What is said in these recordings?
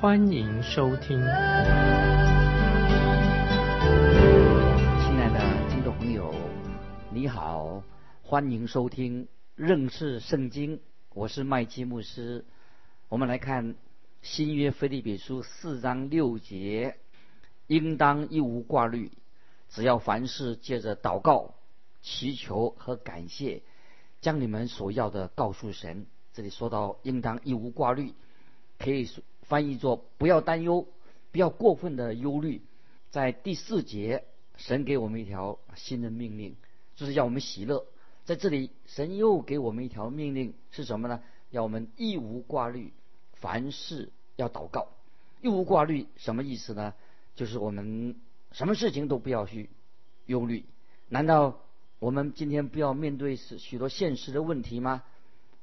欢迎收听。亲爱的听众朋友，你好，欢迎收听认识圣经。我是麦基牧师，我们来看新约腓利比书四章六节，应当一无挂虑，只要凡事借着祷告、祈求和感谢，将你们所要的告诉神。这里说到应当一无挂虑，可以说翻译作不要担忧，不要过分的忧虑。在第四节，神给我们一条新的命令，就是要我们喜乐。在这里，神又给我们一条命令是什么呢？要我们一无挂虑，凡事要祷告。一无挂虑什么意思呢？就是我们什么事情都不要去忧虑。难道我们今天不要面对许许多现实的问题吗？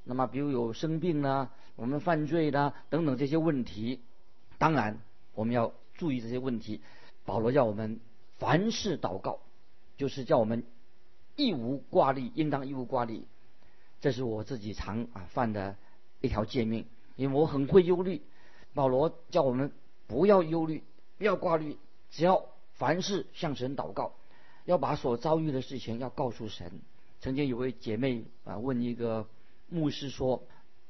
那么，比如有生病呢，我们犯罪的，等等这些问题，当然我们要注意这些问题。保罗叫我们凡事祷告，就是叫我们。一无挂虑，应当一无挂虑。这是我自己常啊犯的一条诫命，因为我很会忧虑。保罗叫我们不要忧虑，不要挂虑，只要凡事向神祷告，要把所遭遇的事情要告诉神。曾经有位姐妹啊问一个牧师说：“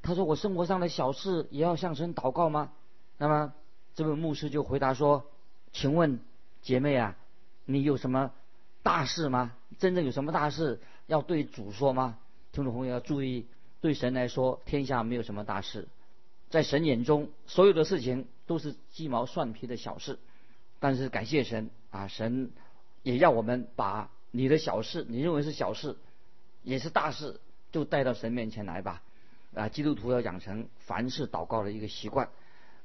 他说我生活上的小事也要向神祷告吗？”那么这位牧师就回答说：“请问姐妹啊，你有什么？”大事吗？真正有什么大事要对主说吗？听众朋友要注意，对神来说，天下没有什么大事，在神眼中，所有的事情都是鸡毛蒜皮的小事。但是感谢神啊，神也要我们把你的小事，你认为是小事，也是大事，就带到神面前来吧。啊，基督徒要养成凡事祷告的一个习惯。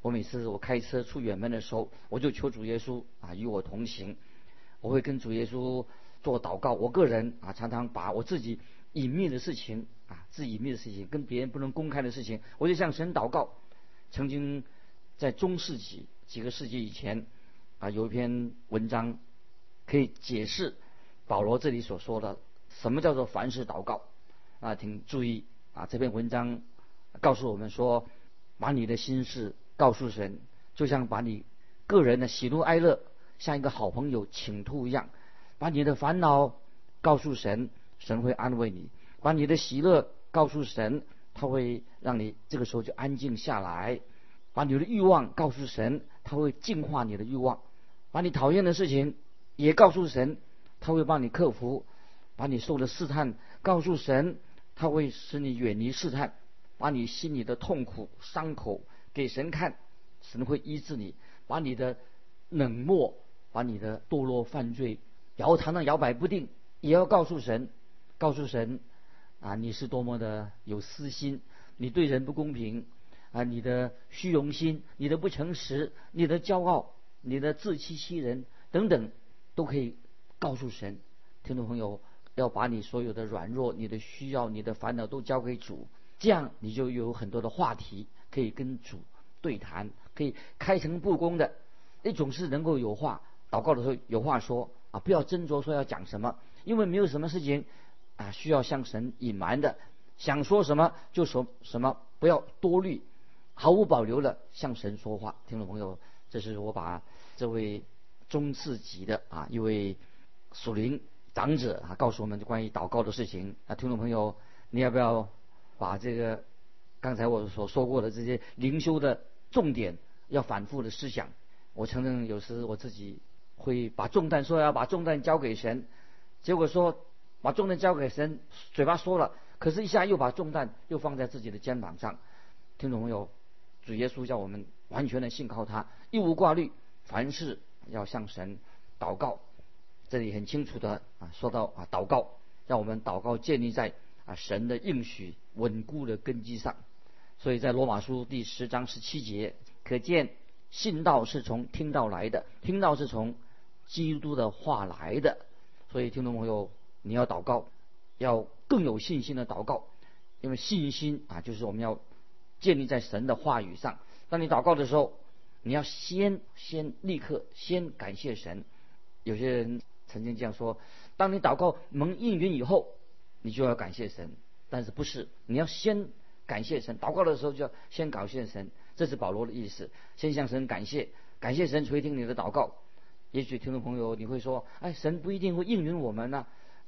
我每次我开车出远门的时候，我就求主耶稣啊与我同行。我会跟主耶稣做祷告。我个人啊，常常把我自己隐秘的事情啊，自己隐秘的事情，跟别人不能公开的事情，我就向神祷告。曾经在中世纪几个世纪以前啊，有一篇文章可以解释保罗这里所说的什么叫做凡事祷告啊，请注意啊，这篇文章告诉我们说，把你的心事告诉神，就像把你个人的喜怒哀乐。像一个好朋友倾吐一样，把你的烦恼告诉神，神会安慰你；把你的喜乐告诉神，他会让你这个时候就安静下来；把你的欲望告诉神，他会净化你的欲望；把你讨厌的事情也告诉神，他会帮你克服；把你受的试探告诉神，他会使你远离试探；把你心里的痛苦伤口给神看，神会医治你；把你的冷漠。把你的堕落犯罪摇常常摇摆不定，也要告诉神，告诉神啊，你是多么的有私心，你对人不公平啊，你的虚荣心，你的不诚实，你的骄傲，你的自欺欺人等等，都可以告诉神。听众朋友，要把你所有的软弱、你的需要、你的烦恼都交给主，这样你就有很多的话题可以跟主对谈，可以开诚布公的，你总是能够有话。祷告的时候有话说啊，不要斟酌说要讲什么，因为没有什么事情啊需要向神隐瞒的，想说什么就说什么，不要多虑，毫无保留的向神说话。听众朋友，这是我把这位中次级的啊一位属灵长者啊告诉我们关于祷告的事情啊。听众朋友，你要不要把这个刚才我所说过的这些灵修的重点要反复的思想？我承认有时我自己。会把重担说要把重担交给神，结果说把重担交给神，嘴巴说了，可是一下又把重担又放在自己的肩膀上。听众朋友，主耶稣叫我们完全的信靠他，一无挂虑，凡事要向神祷告。这里很清楚的啊，说到啊祷告，让我们祷告建立在啊神的应许稳固的根基上。所以在罗马书第十章十七节，可见信道是从听到来的，听到是从基督的话来的。所以，听众朋友，你要祷告，要更有信心的祷告，因为信心啊，就是我们要建立在神的话语上。当你祷告的时候，你要先先立刻先感谢神。有些人曾经这样说：，当你祷告蒙应允以后，你就要感谢神。但是不是？你要先感谢神，祷告的时候就要先感谢神。这是保罗的意思，先向神感谢，感谢神垂听你的祷告。也许听众朋友你会说：“哎，神不一定会应允我们呢。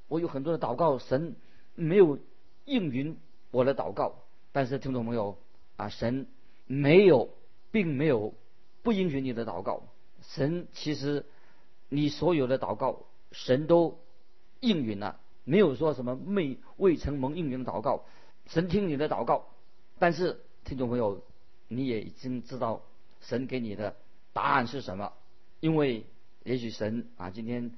我有很多的祷告，神没有应允我的祷告。但是听众朋友啊，神没有，并没有不应允你的祷告。神其实你所有的祷告，神都应允了，没有说什么未未曾蒙应允的祷告。神听你的祷告，但是听众朋友。”你也已经知道神给你的答案是什么，因为也许神啊，今天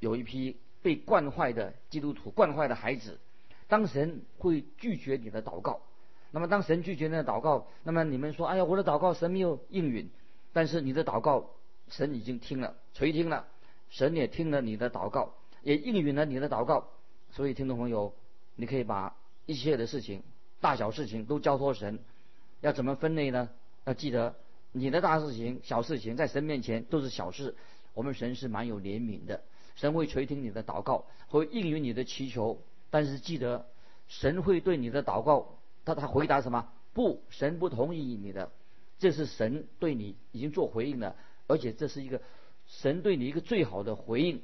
有一批被惯坏的基督徒、惯坏的孩子，当神会拒绝你的祷告，那么当神拒绝你的祷告，那么你们说，哎呀，我的祷告神没有应允，但是你的祷告神已经听了，垂听了，神也听了你的祷告，也应允了你的祷告，所以听众朋友，你可以把一切的事情、大小事情都交托神。要怎么分类呢？要记得，你的大事情、小事情，在神面前都是小事。我们神是蛮有怜悯的，神会垂听你的祷告，会应允你的祈求。但是记得，神会对你的祷告，他他回答什么？不，神不同意你的。这是神对你已经做回应了，而且这是一个神对你一个最好的回应。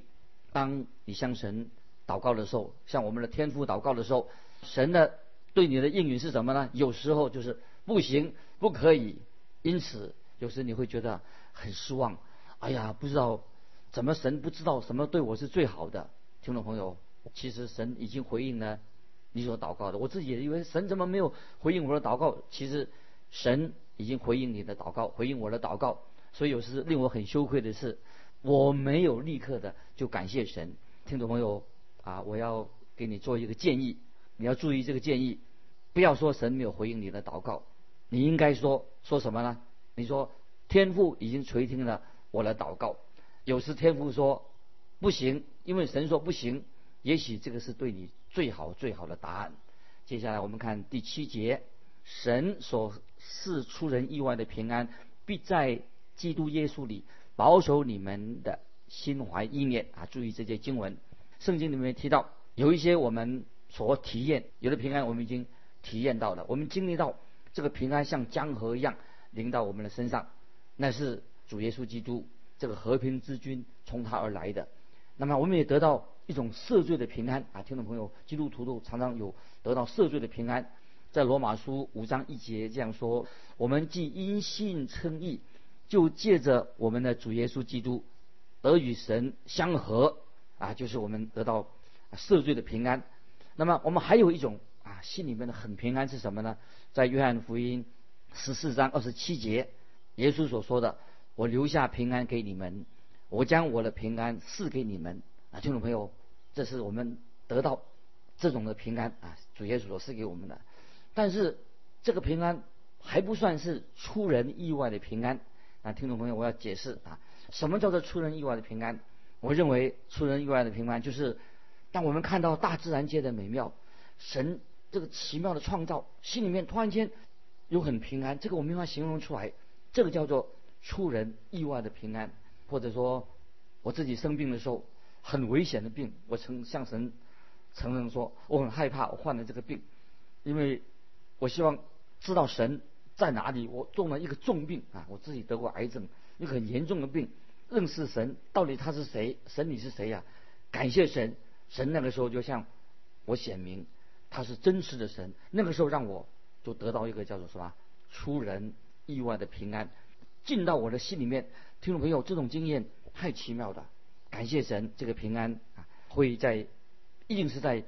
当你向神祷告的时候，向我们的天父祷告的时候，神的对你的应允是什么呢？有时候就是。不行，不可以。因此，有时你会觉得很失望。哎呀，不知道怎么神不知道什么对我是最好的。听众朋友，其实神已经回应了你所祷告的。我自己也以为神怎么没有回应我的祷告？其实神已经回应你的祷告，回应我的祷告。所以有时令我很羞愧的是，我没有立刻的就感谢神。听众朋友啊，我要给你做一个建议，你要注意这个建议，不要说神没有回应你的祷告。你应该说说什么呢？你说天父已经垂听了我的祷告。有时天父说不行，因为神说不行。也许这个是对你最好最好的答案。接下来我们看第七节，神所是出人意外的平安，必在基督耶稣里保守你们的心怀意念啊！注意这些经文，圣经里面提到有一些我们所体验有的平安，我们已经体验到了，我们经历到。这个平安像江河一样临到我们的身上，那是主耶稣基督这个和平之君从他而来的。那么我们也得到一种赦罪的平安啊！听众朋友，基督徒都常常有得到赦罪的平安。在罗马书五章一节这样说：我们既因信称义，就借着我们的主耶稣基督得与神相合啊，就是我们得到赦罪的平安。那么我们还有一种啊，心里面的很平安是什么呢？在约翰福音十四章二十七节，耶稣所说的：“我留下平安给你们，我将我的平安赐给你们。”啊，听众朋友，这是我们得到这种的平安啊，主耶稣所赐给我们的。但是这个平安还不算是出人意外的平安啊，听众朋友，我要解释啊，什么叫做出人意外的平安？我认为出人意外的平安就是，当我们看到大自然界的美妙，神。这个奇妙的创造，心里面突然间有很平安，这个我没法形容出来。这个叫做出人意外的平安，或者说我自己生病的时候，很危险的病，我曾向神承认说我很害怕我患了这个病，因为我希望知道神在哪里。我中了一个重病啊，我自己得过癌症，一个很严重的病，认识神到底他是谁？神你是谁呀？感谢神，神那个时候就像我显明。他是真实的神，那个时候让我就得到一个叫做什么出人意外的平安，进到我的心里面。听众朋友，这种经验太奇妙了，感谢神，这个平安啊会在一定是在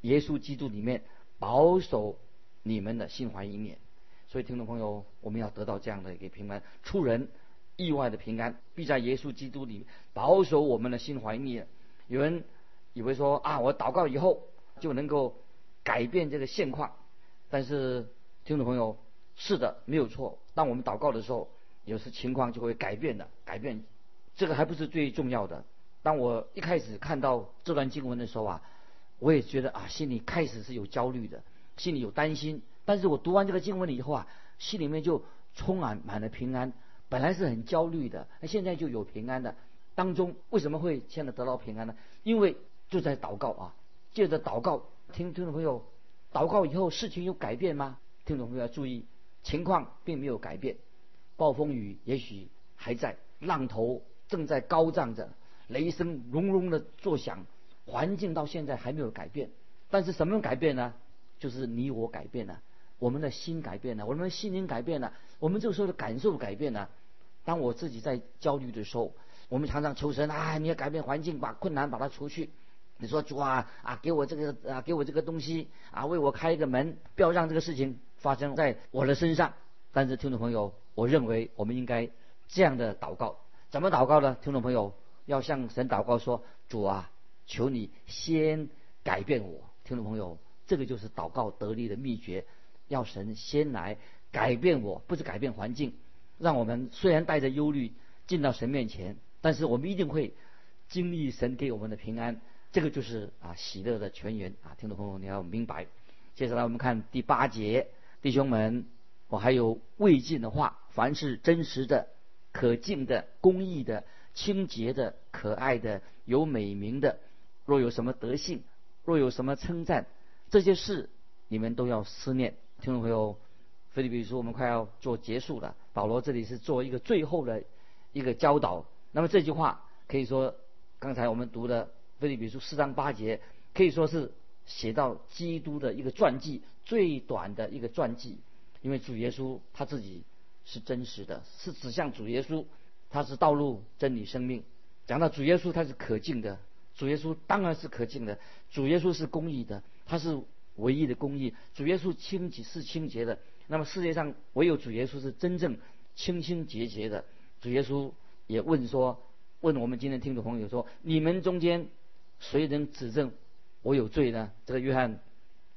耶稣基督里面保守你们的心怀意念。所以听众朋友，我们要得到这样的一个平安，出人意外的平安，必在耶稣基督里保守我们的心怀意念。有人以为说啊，我祷告以后就能够。改变这个现况，但是听众朋友，是的，没有错。当我们祷告的时候，有时情况就会改变的，改变。这个还不是最重要的。当我一开始看到这段经文的时候啊，我也觉得啊，心里开始是有焦虑的，心里有担心。但是我读完这个经文了以后啊，心里面就充满满了平安。本来是很焦虑的，那现在就有平安的。当中为什么会现在得到平安呢？因为就在祷告啊，借着祷告，听听众朋友，祷告以后事情有改变吗？听众朋友要注意，情况并没有改变，暴风雨也许还在，浪头正在高涨着，雷声隆隆的作响，环境到现在还没有改变。但是什么改变呢？就是你我改变了，我们的心改变了，我们的心灵改变了，我们这个时候的感受改变了。当我自己在焦虑的时候。我们常常求神啊，你要改变环境，把困难把它除去。你说主啊啊，给我这个啊，给我这个东西啊，为我开一个门，不要让这个事情发生在我的身上。但是听众朋友，我认为我们应该这样的祷告，怎么祷告呢？听众朋友要向神祷告说：主啊，求你先改变我。听众朋友，这个就是祷告得力的秘诀，要神先来改变我，不是改变环境，让我们虽然带着忧虑进到神面前。但是我们一定会经历神给我们的平安，这个就是啊喜乐的泉源啊！听众朋友你要明白。接下来我们看第八节，弟兄们，我还有未尽的话：凡是真实的、可敬的、公义的、清洁的、可爱的、有美名的，若有什么德性，若有什么称赞，这些事你们都要思念。听众朋友，菲利比书我们快要做结束了，保罗这里是做一个最后的一个教导。那么这句话可以说，刚才我们读的《腓立比书》四章八节，可以说是写到基督的一个传记，最短的一个传记。因为主耶稣他自己是真实的，是指向主耶稣，他是道路、真理、生命。讲到主耶稣，他是可敬的，主耶稣当然是可敬的，主耶稣是公义的，他是唯一的公义。主耶稣清洁是清洁的，那么世界上唯有主耶稣是真正清清洁洁的。主耶稣。也问说，问我们今天听众朋友说，你们中间谁能指证我有罪呢？这个约翰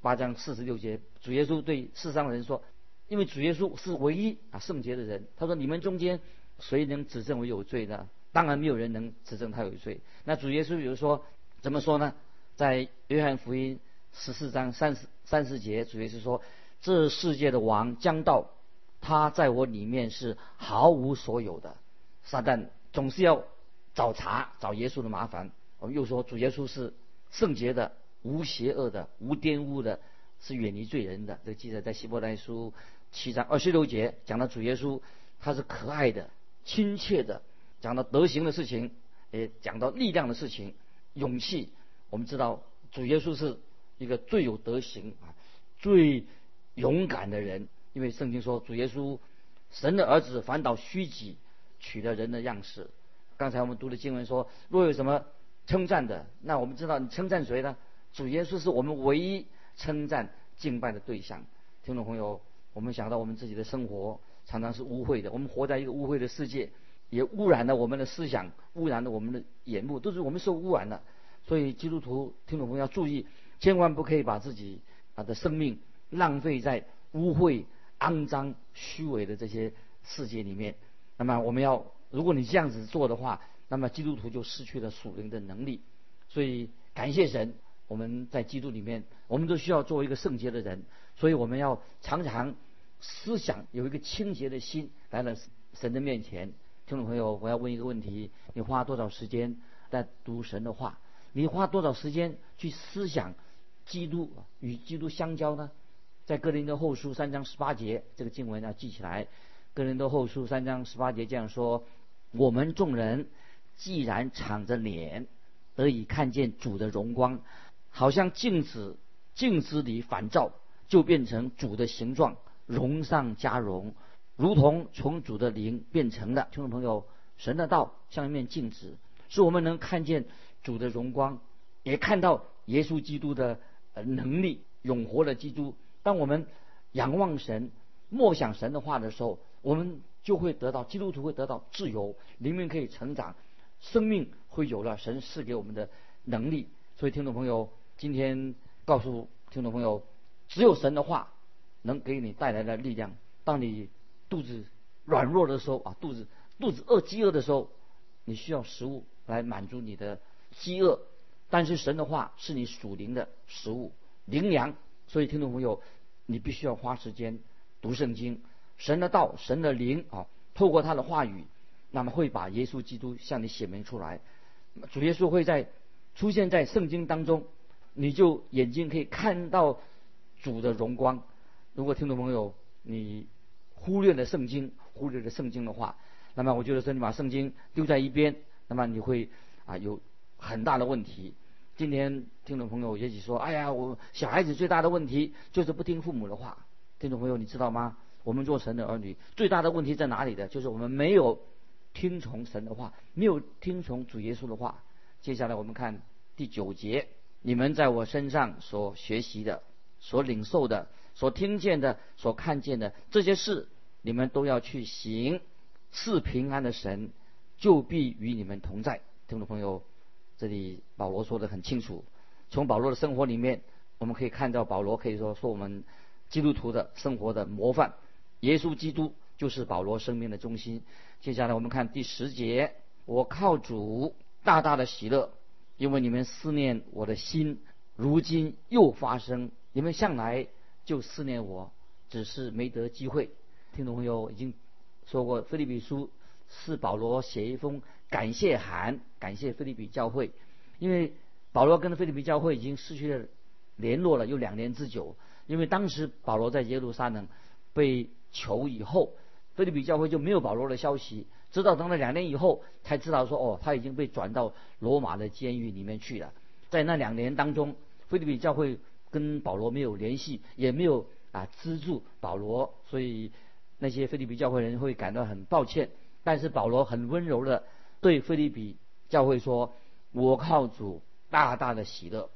八章四十六节，主耶稣对世上的人说，因为主耶稣是唯一啊圣洁的人，他说你们中间谁能指证我有罪呢？当然没有人能指证他有罪。那主耶稣比如说怎么说呢？在约翰福音十四章三十三十节，主耶稣说，这世界的王将到，他在我里面是毫无所有的。撒旦总是要找茬找耶稣的麻烦。我们又说主耶稣是圣洁的、无邪恶的、无玷污的，是远离罪人的。这记载在希伯来书七章二十六节，讲到主耶稣他是可爱的、亲切的，讲到德行的事情，也讲到力量的事情、勇气。我们知道主耶稣是一个最有德行啊、最勇敢的人，因为圣经说主耶稣神的儿子反倒虚己。取了人的样式。刚才我们读的经文说，若有什么称赞的，那我们知道你称赞谁呢？主耶稣是我们唯一称赞敬拜的对象。听众朋友，我们想到我们自己的生活常常是污秽的，我们活在一个污秽的世界，也污染了我们的思想，污染了我们的眼目，都是我们受污染了。所以基督徒听众朋友要注意，千万不可以把自己啊的生命浪费在污秽、肮脏、虚伪的这些世界里面。那么我们要，如果你这样子做的话，那么基督徒就失去了属灵的能力。所以感谢神，我们在基督里面，我们都需要做一个圣洁的人。所以我们要常常思想有一个清洁的心来了神的面前。听众朋友，我要问一个问题：你花多少时间在读神的话？你花多少时间去思想基督与基督相交呢？在哥林多后书三章十八节，这个经文要记起来。哥林多后书三章十八节这样说：我们众人既然敞着脸得以看见主的荣光，好像镜子镜子里反照，就变成主的形状，荣上加荣，如同从主的灵变成的。听众朋友，神的道像一面镜子，使我们能看见主的荣光，也看到耶稣基督的能力，永活的基督。当我们仰望神、默想神的话的时候，我们就会得到基督徒会得到自由，灵命可以成长，生命会有了神赐给我们的能力。所以，听众朋友，今天告诉听众朋友，只有神的话能给你带来的力量。当你肚子软弱的时候啊，肚子肚子饿、饥饿的时候，你需要食物来满足你的饥饿。但是神的话是你属灵的食物、灵粮，所以听众朋友，你必须要花时间读圣经。神的道、神的灵啊，透过他的话语，那么会把耶稣基督向你显明出来。主耶稣会在出现在圣经当中，你就眼睛可以看到主的荣光。如果听众朋友你忽略了圣经，忽略了圣经的话，那么我觉得说你把圣经丢在一边，那么你会啊有很大的问题。今天听众朋友也许说：“哎呀，我小孩子最大的问题就是不听父母的话。”听众朋友，你知道吗？我们做神的儿女最大的问题在哪里的？就是我们没有听从神的话，没有听从主耶稣的话。接下来我们看第九节：你们在我身上所学习的、所领受的、所听见的、所看见的这些事，你们都要去行。赐平安的神就必与你们同在。听众朋友，这里保罗说的很清楚。从保罗的生活里面，我们可以看到保罗可以说说我们基督徒的生活的模范。耶稣基督就是保罗生命的中心。接下来我们看第十节：我靠主。大大的喜乐，因为你们思念我的心，如今又发生。你们向来就思念我，只是没得机会。听众朋友已经说过，《菲利比书》是保罗写一封感谢函，感谢菲利比教会，因为保罗跟菲利比教会已经失去了联络了有两年之久。因为当时保罗在耶路撒冷被囚以后，菲利比教会就没有保罗的消息。直到等了两年以后，才知道说哦，他已经被转到罗马的监狱里面去了。在那两年当中，菲利比教会跟保罗没有联系，也没有啊资助保罗，所以那些菲利比教会人会感到很抱歉。但是保罗很温柔的对菲利比教会说：“我靠主大大的喜乐，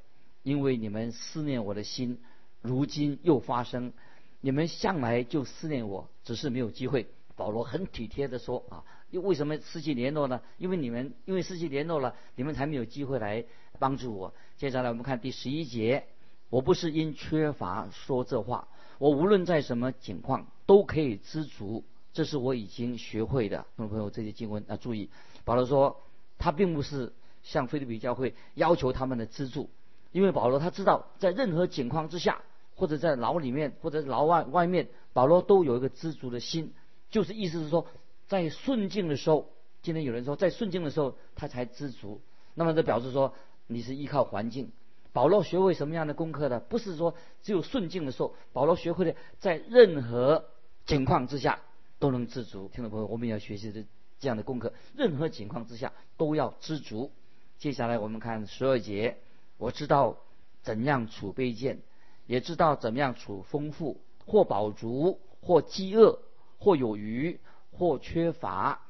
因为你们思念我的心，如今又发生。你们向来就思念我，只是没有机会。”保罗很体贴的说啊。又为什么失去联络呢？因为你们因为失去联络了，你们才没有机会来帮助我。接下来我们看第十一节，我不是因缺乏说这话，我无论在什么情况都可以知足，这是我已经学会的。众朋友，这些经文要注意。保罗说，他并不是向菲律宾教会要求他们的资助，因为保罗他知道，在任何情况之下，或者在牢里面，或者牢外外面，保罗都有一个知足的心，就是意思是说。在顺境的时候，今天有人说，在顺境的时候他才知足，那么这表示说你是依靠环境。保罗学会什么样的功课呢？不是说只有顺境的时候，保罗学会了在任何情况之下都能知足。听众朋友，我们也要学习这这样的功课，任何情况之下都要知足。接下来我们看十二节，我知道怎样处卑贱，也知道怎么样储丰富，或饱足，或饥饿，或有余。或缺乏，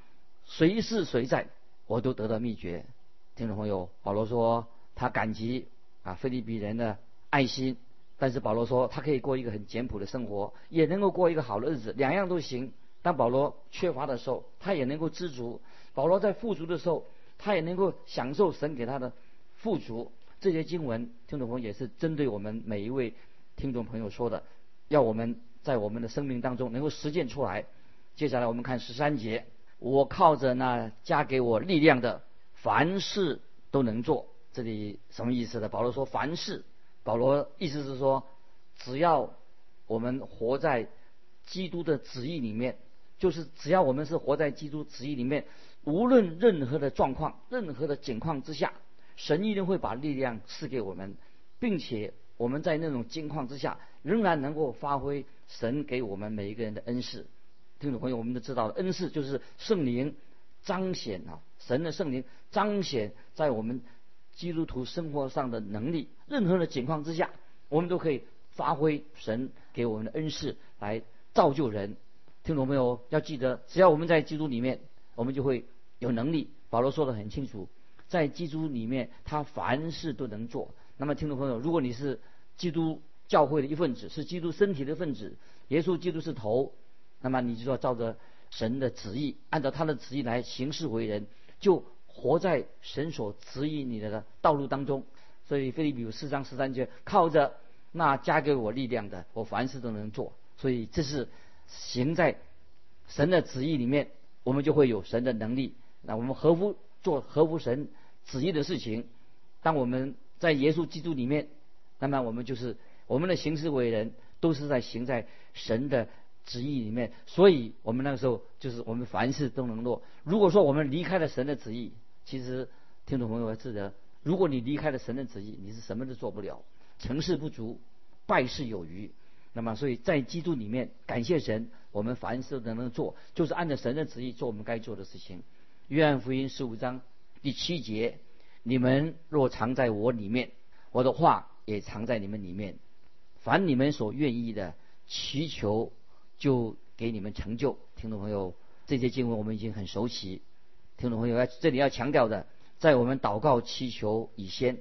谁是谁在，我都得到秘诀。听众朋友，保罗说他感激啊，菲利比人的爱心，但是保罗说他可以过一个很简朴的生活，也能够过一个好的日子，两样都行。当保罗缺乏的时候，他也能够知足；保罗在富足的时候，他也能够享受神给他的富足。这些经文，听众朋友也是针对我们每一位听众朋友说的，要我们在我们的生命当中能够实践出来。接下来我们看十三节，我靠着那加给我力量的，凡事都能做。这里什么意思呢？保罗说凡事，保罗意思是说，只要我们活在基督的旨意里面，就是只要我们是活在基督旨意里面，无论任何的状况、任何的境况之下，神一定会把力量赐给我们，并且我们在那种境况之下，仍然能够发挥神给我们每一个人的恩赐。听众朋友，我们都知道，恩赐就是圣灵彰显啊，神的圣灵彰显在我们基督徒生活上的能力。任何的境况之下，我们都可以发挥神给我们的恩赐来造就人。听众朋友要记得，只要我们在基督里面，我们就会有能力。保罗说的很清楚，在基督里面，他凡事都能做。那么，听众朋友，如果你是基督教会的一份子，是基督身体的份子，耶稣基督是头。那么你就要照着神的旨意，按照他的旨意来行事为人，就活在神所指引你的道路当中。所以菲利比四章十三节，靠着那加给我力量的，我凡事都能做。所以这是行在神的旨意里面，我们就会有神的能力。那我们合乎做合乎神旨意的事情。当我们在耶稣基督里面，那么我们就是我们的行事为人都是在行在神的旨意里面。所以我们那个时候就是我们凡事都能做。如果说我们离开了神的旨意，其实听众朋友要记得，如果你离开了神的旨意，你是什么都做不了，成事不足，败事有余。那么，所以在基督里面，感谢神，我们凡事都能做，就是按照神的旨意做我们该做的事情。约翰福音十五章第七节：你们若藏在我里面，我的话也藏在你们里面，凡你们所愿意的，祈求就给你们成就。听众朋友，这些经文我们已经很熟悉。听众朋友，要这里要强调的，在我们祷告祈求以先，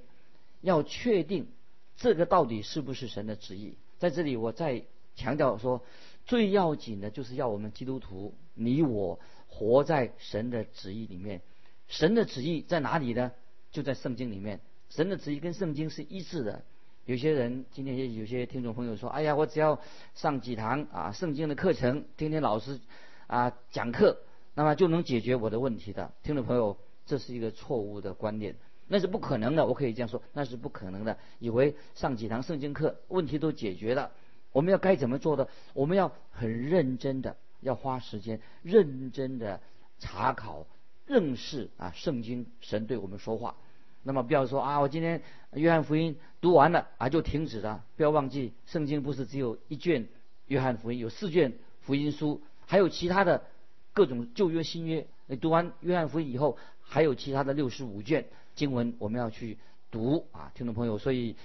要确定这个到底是不是神的旨意。在这里，我再强调说，最要紧的就是要我们基督徒，你我活在神的旨意里面。神的旨意在哪里呢？就在圣经里面。神的旨意跟圣经是一致的。有些人今天有些听众朋友说：“哎呀，我只要上几堂啊圣经的课程，听听老师啊讲课，那么就能解决我的问题的。”听众朋友，这是一个错误的观念。那是不可能的，我可以这样说，那是不可能的。以为上几堂圣经课，问题都解决了。我们要该怎么做的？我们要很认真的，要花时间认真的查考、认识啊圣经，神对我们说话。那么不要说啊，我今天约翰福音读完了啊就停止了。不要忘记，圣经不是只有一卷约翰福音，有四卷福音书，还有其他的各种旧约、新约。你读完约翰福音以后，还有其他的六十五卷。经文我们要去读啊，听众朋友，所以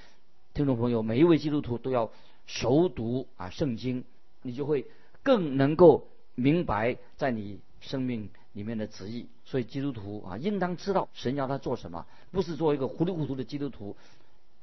听众朋友每一位基督徒都要熟读啊圣经，你就会更能够明白在你生命里面的旨意。所以基督徒啊，应当知道神要他做什么，不是做一个糊里糊涂的基督徒，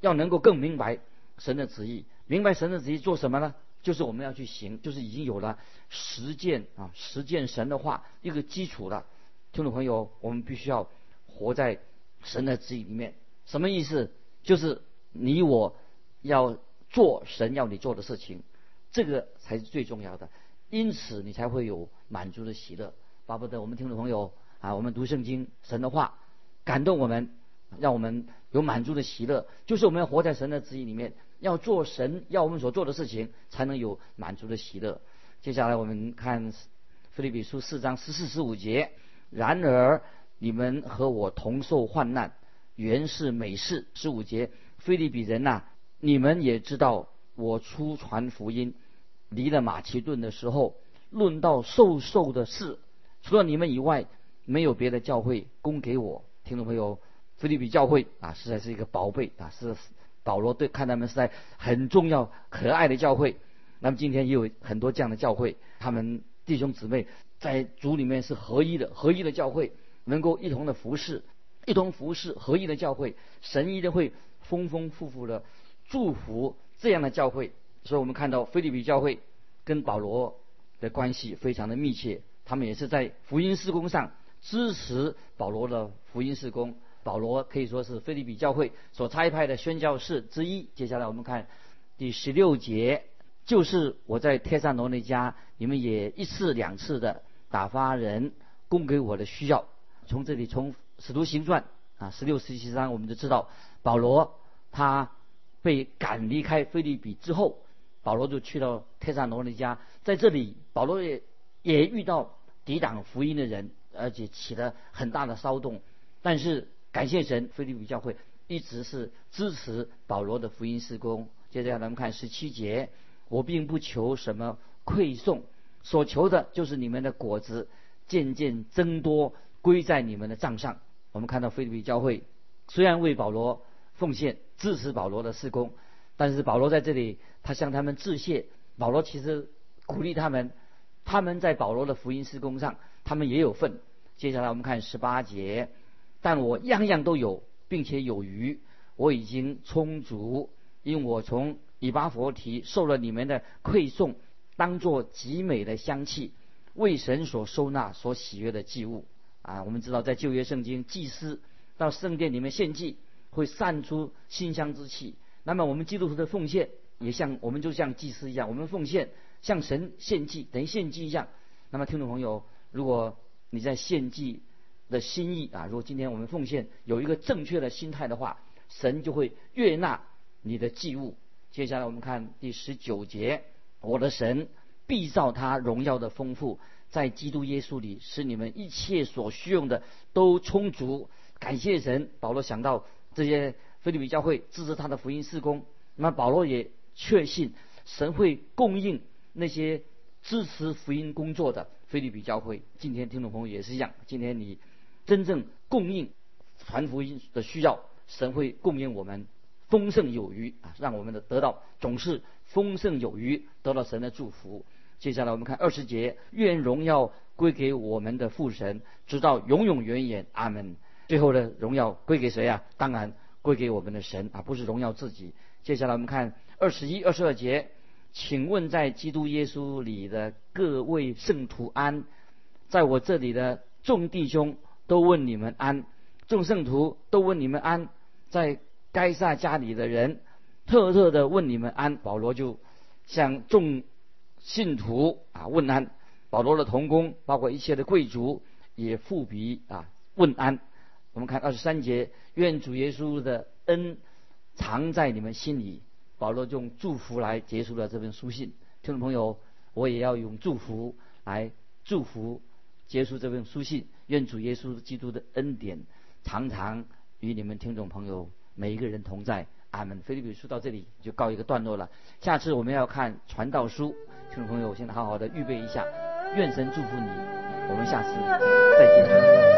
要能够更明白神的旨意。明白神的旨意做什么呢？就是我们要去行，就是已经有了实践啊，实践神的话一个基础了。听众朋友，我们必须要活在。神的旨意里面什么意思？就是你我要做神要你做的事情，这个才是最重要的。因此你才会有满足的喜乐。巴不得我们听众朋友啊，我们读圣经神的话，感动我们，让我们有满足的喜乐。就是我们要活在神的旨意里面，要做神要我们所做的事情，才能有满足的喜乐。接下来我们看菲律比书四章十四十五节。然而。你们和我同受患难，原是美事。十五节，菲利比人呐，你们也知道，我出传福音，离了马其顿的时候，论到受受的事，除了你们以外，没有别的教会供给我。听众朋友，菲利比教会啊，实在是一个宝贝啊，是保罗对看他们是在很重要、可爱的教会。那么今天也有很多这样的教会，他们弟兄姊妹在主里面是合一的，合一的教会。能够一同的服侍，一同服侍合一的教会，神一定会丰丰富富的祝福这样的教会。所以我们看到菲利比教会跟保罗的关系非常的密切，他们也是在福音事工上支持保罗的福音事工。保罗可以说是菲利比教会所差派的宣教士之一。接下来我们看第十六节，就是我在天上罗那家，你们也一次两次的打发人供给我的需要。从这里，从使徒行传啊十六、十七章，我们就知道保罗他被赶离开菲律比之后，保罗就去到特萨罗尼家，在这里保罗也也遇到抵挡福音的人，而且起了很大的骚动。但是感谢神，菲律比教会一直是支持保罗的福音施工。接着咱们看十七节，我并不求什么馈送，所求的就是你们的果子渐渐增多。归在你们的账上。我们看到菲律宾教会虽然为保罗奉献支持保罗的施工，但是保罗在这里他向他们致谢。保罗其实鼓励他们，他们在保罗的福音施工上，他们也有份。接下来我们看十八节，但我样样都有，并且有余，我已经充足，因为我从以巴佛提受了你们的馈送，当作极美的香气，为神所收纳、所喜悦的祭物。啊，我们知道在旧约圣经，祭司到圣殿里面献祭，会散出馨香之气。那么我们基督徒的奉献，也像我们就像祭司一样，我们奉献向神献祭，等于献祭一样。那么听众朋友，如果你在献祭的心意啊，如果今天我们奉献有一个正确的心态的话，神就会悦纳你的祭物。接下来我们看第十九节，我的神必照他荣耀的丰富，在基督耶稣里，使你们一切所需用的都充足。感谢神，保罗想到这些菲律比教会支持他的福音事工，那么保罗也确信神会供应那些。支持福音工作的菲律比教会，今天听众朋友也是一样。今天你真正供应传福音的需要，神会供应我们丰盛有余啊，让我们的得到总是丰盛有余，得到神的祝福。接下来我们看二十节，愿荣耀归给我们的父神，直到永永远远。阿门。最后的荣耀归给谁啊？当然归给我们的神啊，不是荣耀自己。接下来我们看二十一、二十二节。请问在基督耶稣里的各位圣徒安，在我这里的众弟兄都问你们安，众圣徒都问你们安，在该撒家里的人特特的问你们安。保罗就向众信徒啊问安，保罗的同工包括一切的贵族也复笔啊问安。我们看二十三节，愿主耶稣的恩藏在你们心里。保罗用祝福来结束了这份书信，听众朋友，我也要用祝福来祝福结束这份书信。愿主耶稣基督的恩典常常与你们听众朋友每一个人同在。阿门。菲律宾书到这里就告一个段落了。下次我们要看传道书，听众朋友，我现在好好的预备一下。愿神祝福你，我们下次再见。